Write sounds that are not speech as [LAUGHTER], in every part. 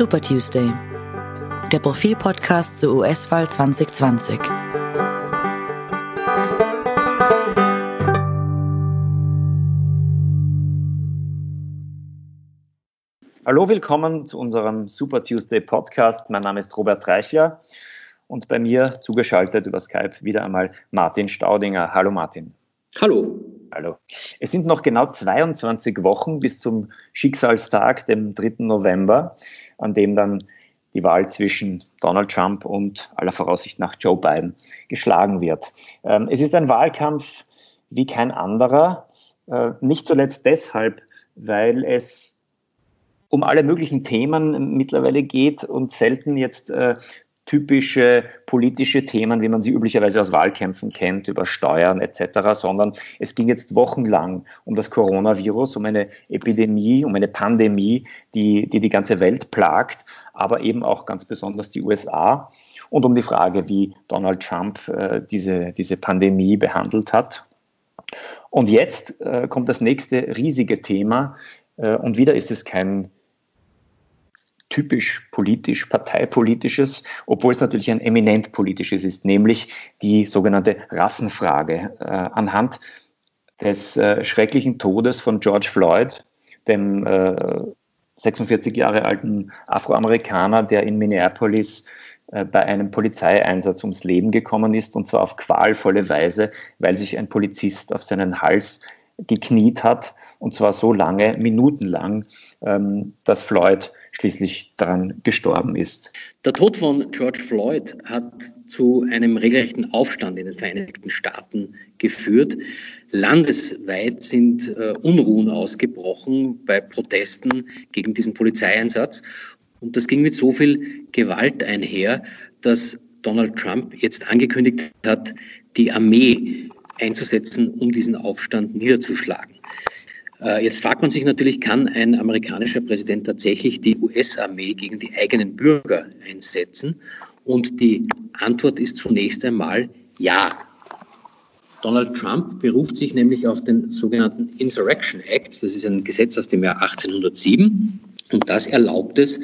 Super Tuesday, der Profilpodcast zur US-Wahl 2020. Hallo, willkommen zu unserem Super Tuesday Podcast. Mein Name ist Robert Reichler und bei mir zugeschaltet über Skype wieder einmal Martin Staudinger. Hallo Martin. Hallo. Hallo. Es sind noch genau 22 Wochen bis zum Schicksalstag, dem 3. November, an dem dann die Wahl zwischen Donald Trump und aller Voraussicht nach Joe Biden geschlagen wird. Ähm, es ist ein Wahlkampf wie kein anderer, äh, nicht zuletzt deshalb, weil es um alle möglichen Themen mittlerweile geht und selten jetzt äh, typische politische Themen, wie man sie üblicherweise aus Wahlkämpfen kennt, über Steuern etc., sondern es ging jetzt wochenlang um das Coronavirus, um eine Epidemie, um eine Pandemie, die die, die ganze Welt plagt, aber eben auch ganz besonders die USA und um die Frage, wie Donald Trump äh, diese, diese Pandemie behandelt hat. Und jetzt äh, kommt das nächste riesige Thema äh, und wieder ist es kein typisch politisch, parteipolitisches, obwohl es natürlich ein eminent politisches ist, nämlich die sogenannte Rassenfrage. Äh, anhand des äh, schrecklichen Todes von George Floyd, dem äh, 46 Jahre alten Afroamerikaner, der in Minneapolis äh, bei einem Polizeieinsatz ums Leben gekommen ist, und zwar auf qualvolle Weise, weil sich ein Polizist auf seinen Hals gekniet hat, und zwar so lange, minutenlang, ähm, dass Floyd schließlich daran gestorben ist. Der Tod von George Floyd hat zu einem regelrechten Aufstand in den Vereinigten Staaten geführt. Landesweit sind äh, Unruhen ausgebrochen bei Protesten gegen diesen Polizeieinsatz. Und das ging mit so viel Gewalt einher, dass Donald Trump jetzt angekündigt hat, die Armee einzusetzen, um diesen Aufstand niederzuschlagen. Äh, jetzt fragt man sich natürlich, kann ein amerikanischer Präsident tatsächlich die US-Armee gegen die eigenen Bürger einsetzen? Und die Antwort ist zunächst einmal ja. Donald Trump beruft sich nämlich auf den sogenannten Insurrection Act. Das ist ein Gesetz aus dem Jahr 1807. Und das erlaubt es,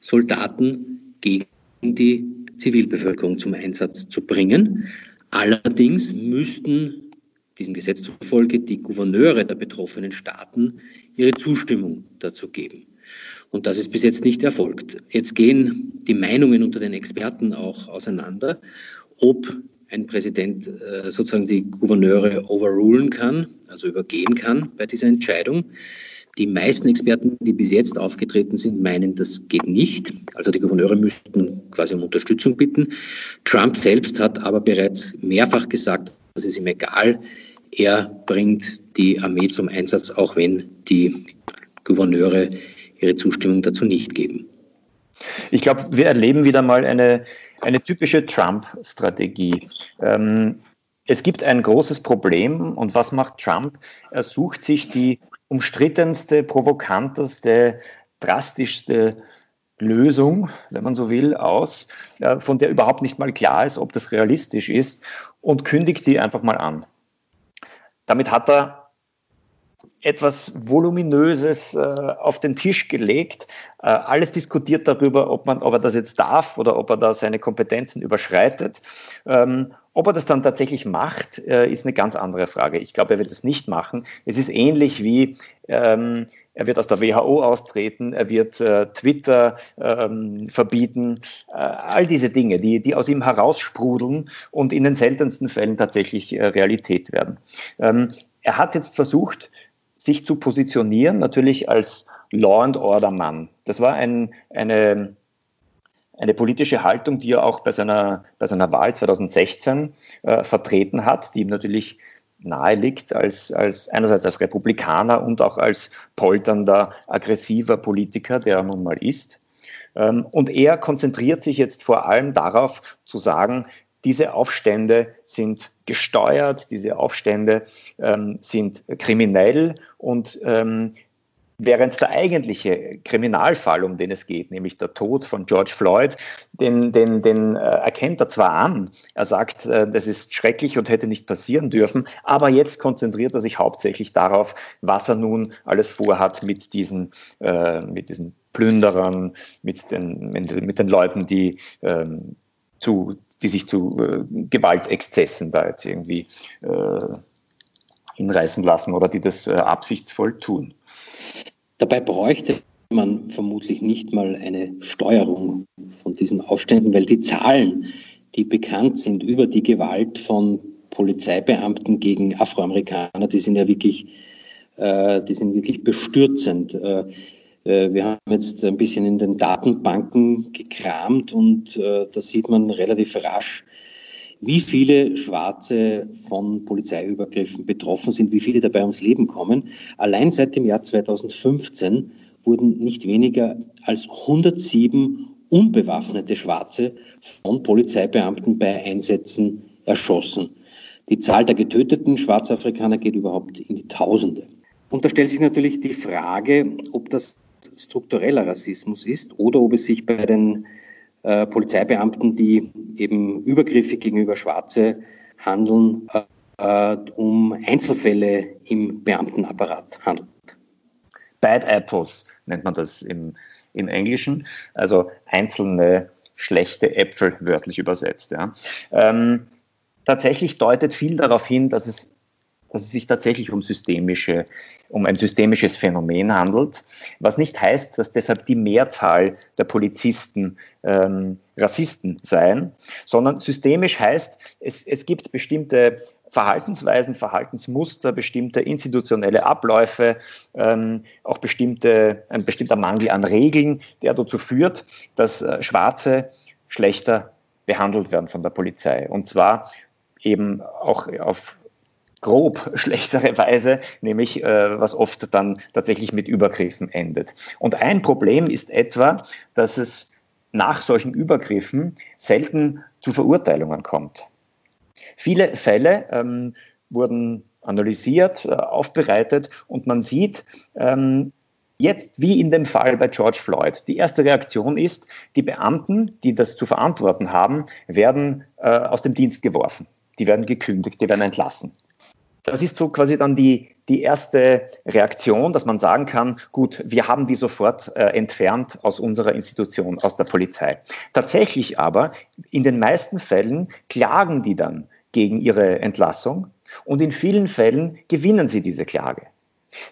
Soldaten gegen die Zivilbevölkerung zum Einsatz zu bringen. Allerdings müssten diesem Gesetz zufolge die Gouverneure der betroffenen Staaten ihre Zustimmung dazu geben. Und das ist bis jetzt nicht erfolgt. Jetzt gehen die Meinungen unter den Experten auch auseinander, ob ein Präsident äh, sozusagen die Gouverneure overrulen kann, also übergehen kann bei dieser Entscheidung. Die meisten Experten, die bis jetzt aufgetreten sind, meinen, das geht nicht. Also die Gouverneure müssten quasi um Unterstützung bitten. Trump selbst hat aber bereits mehrfach gesagt, dass es ihm egal er bringt die Armee zum Einsatz, auch wenn die Gouverneure ihre Zustimmung dazu nicht geben. Ich glaube, wir erleben wieder mal eine, eine typische Trump-Strategie. Ähm, es gibt ein großes Problem und was macht Trump? Er sucht sich die umstrittenste, provokanteste, drastischste Lösung, wenn man so will, aus, von der überhaupt nicht mal klar ist, ob das realistisch ist und kündigt die einfach mal an. Damit hat er etwas Voluminöses äh, auf den Tisch gelegt, äh, alles diskutiert darüber, ob, man, ob er das jetzt darf oder ob er da seine Kompetenzen überschreitet. Ähm, ob er das dann tatsächlich macht, äh, ist eine ganz andere Frage. Ich glaube, er wird es nicht machen. Es ist ähnlich wie ähm, er wird aus der WHO austreten, er wird äh, Twitter ähm, verbieten, äh, all diese Dinge, die, die aus ihm heraussprudeln und in den seltensten Fällen tatsächlich äh, Realität werden. Ähm, er hat jetzt versucht, sich zu positionieren, natürlich als Law and Order Mann. Das war ein, eine, eine politische Haltung, die er auch bei seiner, bei seiner Wahl 2016 äh, vertreten hat, die ihm natürlich nahe liegt, als, als einerseits als Republikaner und auch als polternder, aggressiver Politiker, der er nun mal ist. Ähm, und er konzentriert sich jetzt vor allem darauf zu sagen, diese Aufstände sind gesteuert, diese Aufstände ähm, sind kriminell und ähm, Während der eigentliche Kriminalfall, um den es geht, nämlich der Tod von George Floyd, den, den, den äh, erkennt er zwar an, er sagt, äh, das ist schrecklich und hätte nicht passieren dürfen, aber jetzt konzentriert er sich hauptsächlich darauf, was er nun alles vorhat mit diesen, äh, mit diesen Plünderern, mit den, mit den Leuten, die, ähm, zu, die sich zu äh, Gewaltexzessen da jetzt irgendwie hinreißen lassen oder die das absichtsvoll tun. Dabei bräuchte man vermutlich nicht mal eine Steuerung von diesen Aufständen, weil die Zahlen, die bekannt sind über die Gewalt von Polizeibeamten gegen Afroamerikaner, die sind ja wirklich, äh, die sind wirklich bestürzend. Äh, äh, wir haben jetzt ein bisschen in den Datenbanken gekramt und da sieht man relativ rasch, wie viele Schwarze von Polizeiübergriffen betroffen sind, wie viele dabei ums Leben kommen. Allein seit dem Jahr 2015 wurden nicht weniger als 107 unbewaffnete Schwarze von Polizeibeamten bei Einsätzen erschossen. Die Zahl der getöteten Schwarzafrikaner geht überhaupt in die Tausende. Und da stellt sich natürlich die Frage, ob das struktureller Rassismus ist oder ob es sich bei den äh, Polizeibeamten, die eben übergriffig gegenüber Schwarze handeln, äh, um Einzelfälle im Beamtenapparat handelt. Bad Apples nennt man das im, im Englischen, also einzelne schlechte Äpfel wörtlich übersetzt. Ja. Ähm, tatsächlich deutet viel darauf hin, dass es dass es sich tatsächlich um systemische, um ein systemisches Phänomen handelt, was nicht heißt, dass deshalb die Mehrzahl der Polizisten ähm, Rassisten seien, sondern systemisch heißt, es, es gibt bestimmte Verhaltensweisen, Verhaltensmuster, bestimmte institutionelle Abläufe, ähm, auch bestimmte, ein bestimmter Mangel an Regeln, der dazu führt, dass äh, Schwarze schlechter behandelt werden von der Polizei. Und zwar eben auch auf grob [LAUGHS] schlechtere Weise, nämlich äh, was oft dann tatsächlich mit Übergriffen endet. Und ein Problem ist etwa, dass es nach solchen Übergriffen selten zu Verurteilungen kommt. Viele Fälle ähm, wurden analysiert, äh, aufbereitet und man sieht, ähm, Jetzt, wie in dem Fall bei George Floyd, die erste Reaktion ist, die Beamten, die das zu verantworten haben, werden äh, aus dem Dienst geworfen. Die werden gekündigt, die werden entlassen. Das ist so quasi dann die, die erste Reaktion, dass man sagen kann, gut, wir haben die sofort äh, entfernt aus unserer Institution, aus der Polizei. Tatsächlich aber, in den meisten Fällen klagen die dann gegen ihre Entlassung und in vielen Fällen gewinnen sie diese Klage.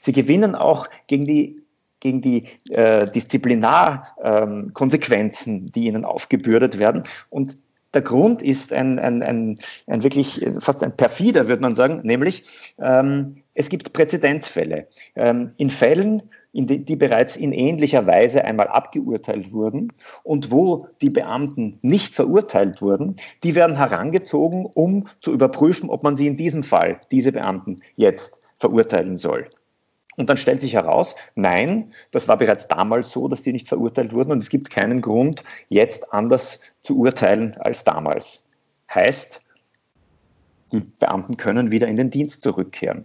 Sie gewinnen auch gegen die gegen die äh, Disziplinarkonsequenzen, ähm, die ihnen aufgebürdet werden. Und der Grund ist ein, ein, ein, ein wirklich fast ein perfider, würde man sagen, nämlich ähm, es gibt Präzedenzfälle. Ähm, in Fällen, in die, die, bereits in ähnlicher Weise einmal abgeurteilt wurden und wo die Beamten nicht verurteilt wurden, die werden herangezogen, um zu überprüfen, ob man sie in diesem Fall, diese Beamten, jetzt verurteilen soll. Und dann stellt sich heraus, nein, das war bereits damals so, dass die nicht verurteilt wurden und es gibt keinen Grund, jetzt anders zu urteilen als damals. Heißt, die Beamten können wieder in den Dienst zurückkehren.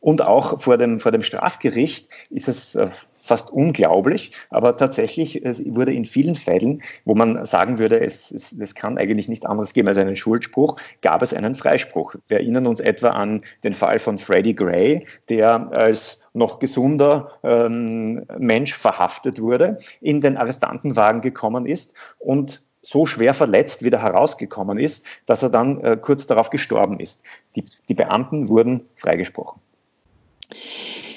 Und auch vor dem, vor dem Strafgericht ist es äh, fast unglaublich, aber tatsächlich wurde in vielen Fällen, wo man sagen würde, es, es, es kann eigentlich nicht anderes geben als einen Schuldspruch, gab es einen Freispruch. Wir erinnern uns etwa an den Fall von Freddie Gray, der als noch gesunder ähm, Mensch verhaftet wurde, in den Arrestantenwagen gekommen ist und so schwer verletzt wieder herausgekommen ist, dass er dann äh, kurz darauf gestorben ist. Die, die Beamten wurden freigesprochen.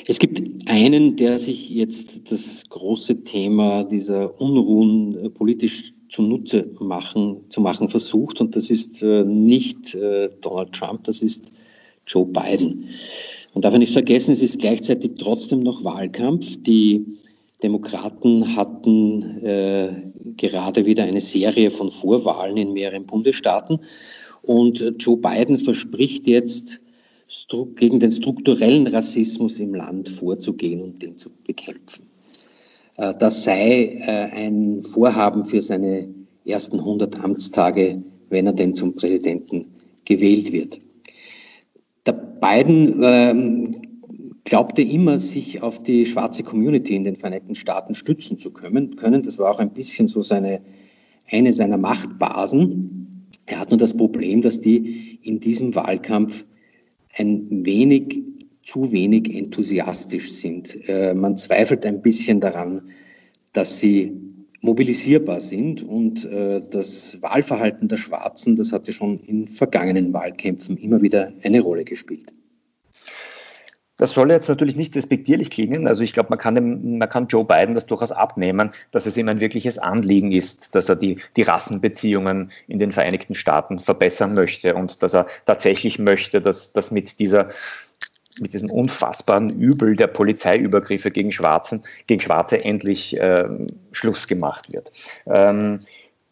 Es gibt einen, der sich jetzt das große Thema dieser Unruhen äh, politisch zunutze machen, zu machen versucht, und das ist äh, nicht äh, Donald Trump, das ist Joe Biden. Man darf nicht vergessen, es ist gleichzeitig trotzdem noch Wahlkampf. Die Demokraten hatten äh, gerade wieder eine Serie von Vorwahlen in mehreren Bundesstaaten. Und Joe Biden verspricht jetzt, gegen den strukturellen Rassismus im Land vorzugehen und den zu bekämpfen. Äh, das sei äh, ein Vorhaben für seine ersten 100 Amtstage, wenn er denn zum Präsidenten gewählt wird. Der Biden ähm, glaubte immer, sich auf die schwarze Community in den Vereinigten Staaten stützen zu können. Das war auch ein bisschen so seine, eine seiner Machtbasen. Er hat nur das Problem, dass die in diesem Wahlkampf ein wenig, zu wenig enthusiastisch sind. Äh, man zweifelt ein bisschen daran, dass sie mobilisierbar sind und äh, das Wahlverhalten der Schwarzen, das hatte schon in vergangenen Wahlkämpfen immer wieder eine Rolle gespielt. Das soll jetzt natürlich nicht respektierlich klingen. Also ich glaube, man kann, man kann Joe Biden das durchaus abnehmen, dass es ihm ein wirkliches Anliegen ist, dass er die, die Rassenbeziehungen in den Vereinigten Staaten verbessern möchte und dass er tatsächlich möchte, dass, dass mit dieser mit diesem unfassbaren Übel der Polizeiübergriffe gegen Schwarzen, gegen Schwarze endlich äh, Schluss gemacht wird. Ähm,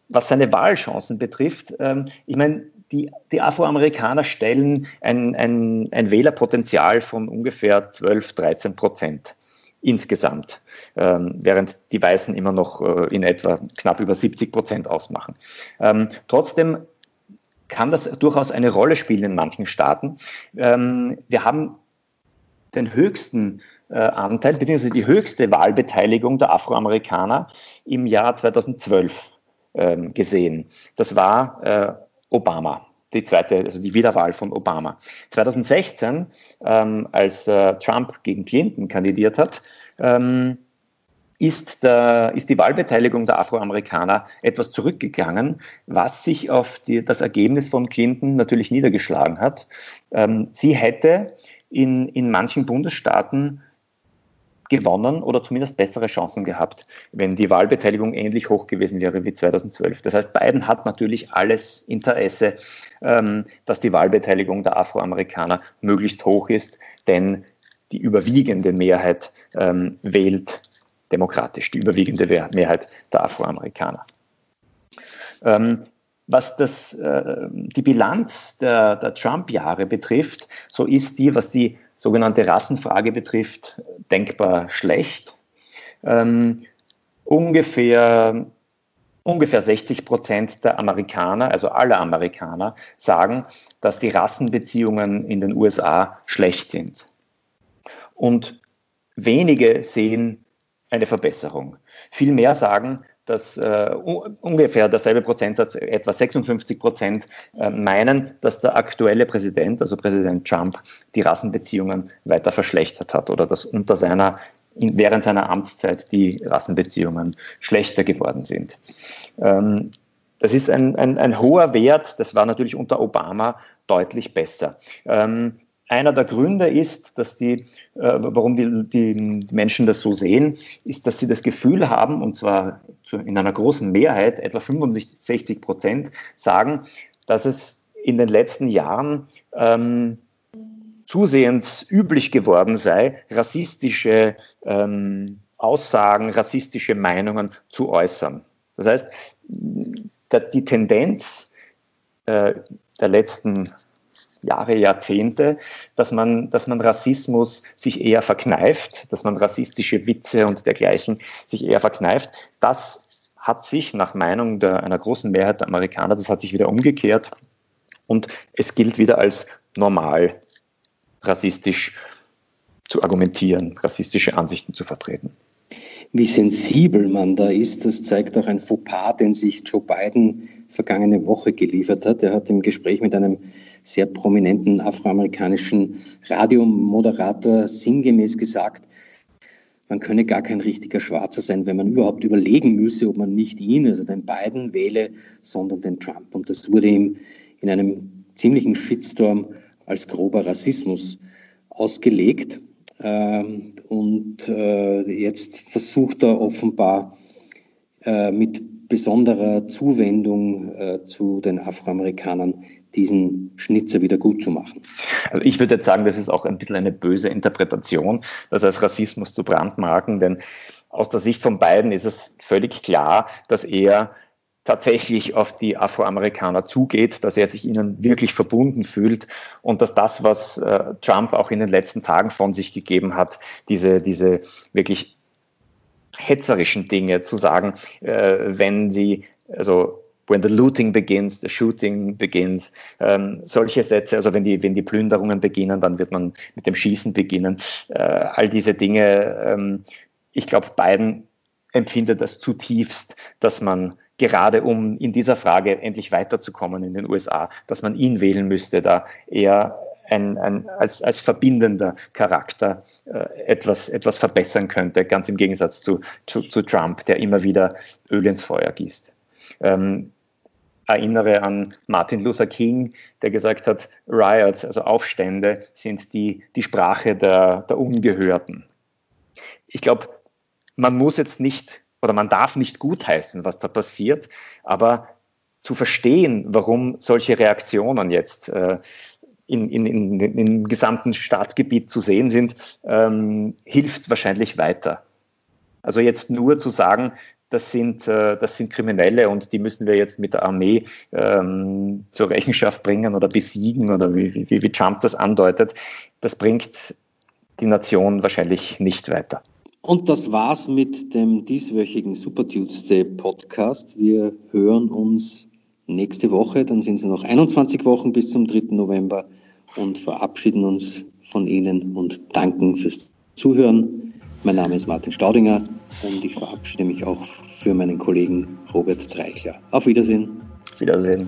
was seine Wahlchancen betrifft, ähm, ich meine, die, die Afroamerikaner stellen ein, ein, ein Wählerpotenzial von ungefähr 12, 13 Prozent insgesamt, ähm, während die Weißen immer noch äh, in etwa knapp über 70 Prozent ausmachen. Ähm, trotzdem kann das durchaus eine Rolle spielen in manchen Staaten. Ähm, wir haben den höchsten äh, Anteil, beziehungsweise die höchste Wahlbeteiligung der Afroamerikaner im Jahr 2012 ähm, gesehen. Das war äh, Obama, die zweite, also die Wiederwahl von Obama. 2016, ähm, als äh, Trump gegen Clinton kandidiert hat, ähm, ist, der, ist die Wahlbeteiligung der Afroamerikaner etwas zurückgegangen, was sich auf die, das Ergebnis von Clinton natürlich niedergeschlagen hat. Ähm, sie hätte in, in manchen Bundesstaaten gewonnen oder zumindest bessere Chancen gehabt, wenn die Wahlbeteiligung ähnlich hoch gewesen wäre wie 2012. Das heißt, Biden hat natürlich alles Interesse, ähm, dass die Wahlbeteiligung der Afroamerikaner möglichst hoch ist, denn die überwiegende Mehrheit ähm, wählt demokratisch, die überwiegende Mehrheit der Afroamerikaner. Ähm, was das, äh, die Bilanz der, der Trump-Jahre betrifft, so ist die, was die sogenannte Rassenfrage betrifft, denkbar schlecht. Ähm, ungefähr, ungefähr 60 Prozent der Amerikaner, also aller Amerikaner, sagen, dass die Rassenbeziehungen in den USA schlecht sind. Und wenige sehen eine Verbesserung. Viel mehr sagen, dass äh, ungefähr derselbe Prozentsatz, etwa 56 Prozent, äh, meinen, dass der aktuelle Präsident, also Präsident Trump, die Rassenbeziehungen weiter verschlechtert hat oder dass unter seiner während seiner Amtszeit die Rassenbeziehungen schlechter geworden sind. Ähm, das ist ein, ein, ein, hoher Wert, das war natürlich unter Obama deutlich besser. Ähm, einer der Gründe ist, dass die, äh, warum die, die, Menschen das so sehen, ist, dass sie das Gefühl haben, und zwar zu, in einer großen Mehrheit, etwa 65 Prozent, sagen, dass es in den letzten Jahren ähm, zusehends üblich geworden sei, rassistische ähm, Aussagen, rassistische Meinungen zu äußern. Das heißt, die Tendenz äh, der letzten Jahre, Jahrzehnte, dass man, dass man Rassismus sich eher verkneift, dass man rassistische Witze und dergleichen sich eher verkneift. Das hat sich nach Meinung der, einer großen Mehrheit der Amerikaner, das hat sich wieder umgekehrt und es gilt wieder als normal, rassistisch zu argumentieren, rassistische Ansichten zu vertreten. Wie sensibel man da ist, das zeigt auch ein Fauxpas, den sich Joe Biden vergangene Woche geliefert hat. Er hat im Gespräch mit einem sehr prominenten afroamerikanischen Radiomoderator sinngemäß gesagt, man könne gar kein richtiger Schwarzer sein, wenn man überhaupt überlegen müsse, ob man nicht ihn, also den Biden, wähle, sondern den Trump. Und das wurde ihm in einem ziemlichen Shitstorm als grober Rassismus ausgelegt. Ähm, und äh, jetzt versucht er offenbar äh, mit besonderer Zuwendung äh, zu den Afroamerikanern diesen Schnitzer wieder gut zu machen. Also ich würde jetzt sagen, das ist auch ein bisschen eine böse Interpretation, das als Rassismus zu brandmarken, denn aus der Sicht von beiden ist es völlig klar, dass er tatsächlich auf die Afroamerikaner zugeht, dass er sich ihnen wirklich verbunden fühlt und dass das, was äh, Trump auch in den letzten Tagen von sich gegeben hat, diese, diese wirklich hetzerischen Dinge zu sagen, äh, wenn sie, also when the looting begins, the shooting begins, ähm, solche Sätze, also wenn die, wenn die Plünderungen beginnen, dann wird man mit dem Schießen beginnen, äh, all diese Dinge, ähm, ich glaube, Biden empfindet das zutiefst, dass man gerade um in dieser Frage endlich weiterzukommen in den USA, dass man ihn wählen müsste, da er ein, ein, als, als verbindender Charakter äh, etwas, etwas verbessern könnte, ganz im Gegensatz zu, zu, zu Trump, der immer wieder Öl ins Feuer gießt. Ähm, erinnere an Martin Luther King, der gesagt hat, Riots, also Aufstände, sind die, die Sprache der, der Ungehörten. Ich glaube, man muss jetzt nicht oder man darf nicht gutheißen, was da passiert, aber zu verstehen, warum solche Reaktionen jetzt äh, in, in, in, im gesamten Staatsgebiet zu sehen sind, ähm, hilft wahrscheinlich weiter. Also jetzt nur zu sagen, das sind, äh, das sind Kriminelle und die müssen wir jetzt mit der Armee ähm, zur Rechenschaft bringen oder besiegen oder wie, wie, wie Trump das andeutet, das bringt die Nation wahrscheinlich nicht weiter. Und das war's mit dem dieswöchigen Super Tuesday Podcast. Wir hören uns nächste Woche, dann sind es noch 21 Wochen bis zum 3. November und verabschieden uns von Ihnen und danken fürs Zuhören. Mein Name ist Martin Staudinger und ich verabschiede mich auch für meinen Kollegen Robert Dreichler. Auf Wiedersehen. Wiedersehen.